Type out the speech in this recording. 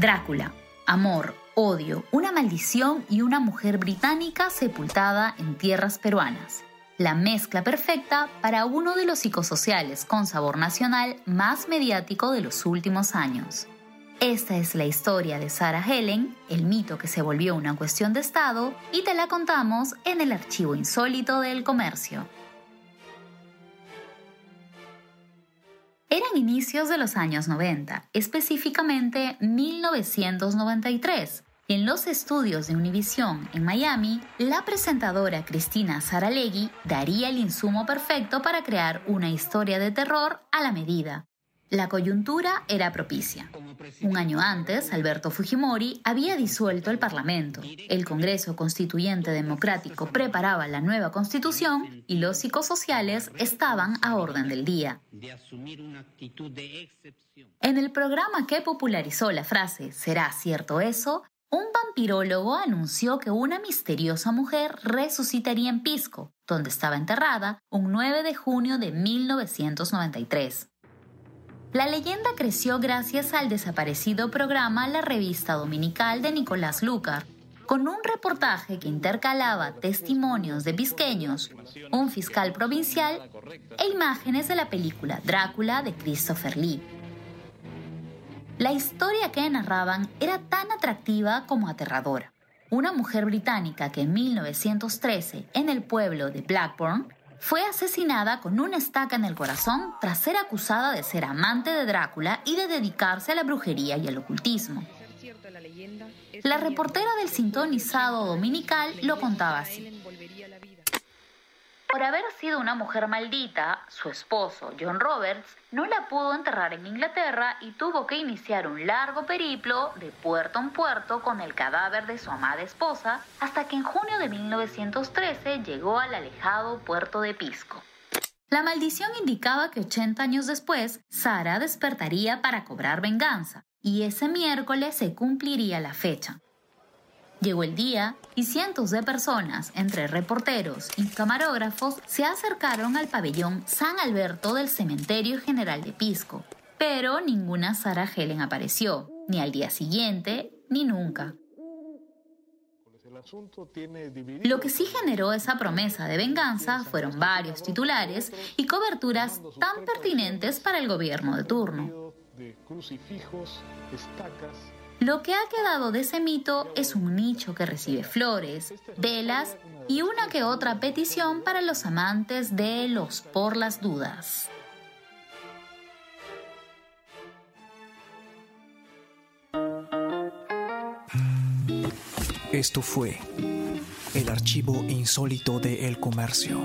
Drácula, amor, odio, una maldición y una mujer británica sepultada en tierras peruanas. La mezcla perfecta para uno de los psicosociales con sabor nacional más mediático de los últimos años. Esta es la historia de Sarah Helen, el mito que se volvió una cuestión de Estado, y te la contamos en el archivo insólito del comercio. Eran inicios de los años 90, específicamente 1993. y En los estudios de Univision en Miami, la presentadora Cristina Saralegui daría el insumo perfecto para crear una historia de terror a la medida, la coyuntura era propicia. Un año antes, Alberto Fujimori había disuelto el Parlamento. El Congreso Constituyente Democrático preparaba la nueva constitución y los psicosociales estaban a orden del día. En el programa que popularizó la frase ¿Será cierto eso? Un vampirólogo anunció que una misteriosa mujer resucitaría en Pisco, donde estaba enterrada, un 9 de junio de 1993. La leyenda creció gracias al desaparecido programa La Revista Dominical de Nicolás Lucar, con un reportaje que intercalaba testimonios de pisqueños, un fiscal provincial e imágenes de la película Drácula de Christopher Lee. La historia que narraban era tan atractiva como aterradora. Una mujer británica que en 1913, en el pueblo de Blackburn, fue asesinada con una estaca en el corazón tras ser acusada de ser amante de Drácula y de dedicarse a la brujería y el ocultismo. La reportera del sintonizado dominical lo contaba así. Por haber sido una mujer maldita, su esposo, John Roberts, no la pudo enterrar en Inglaterra y tuvo que iniciar un largo periplo de puerto en puerto con el cadáver de su amada esposa, hasta que en junio de 1913 llegó al alejado puerto de Pisco. La maldición indicaba que 80 años después, Sara despertaría para cobrar venganza, y ese miércoles se cumpliría la fecha. Llegó el día y cientos de personas, entre reporteros y camarógrafos, se acercaron al pabellón San Alberto del Cementerio General de Pisco. Pero ninguna Sara Helen apareció, ni al día siguiente, ni nunca. Lo que sí generó esa promesa de venganza fueron varios titulares y coberturas tan pertinentes para el gobierno de turno. Lo que ha quedado de ese mito es un nicho que recibe flores, velas y una que otra petición para los amantes de los por las dudas. Esto fue el archivo insólito de El Comercio.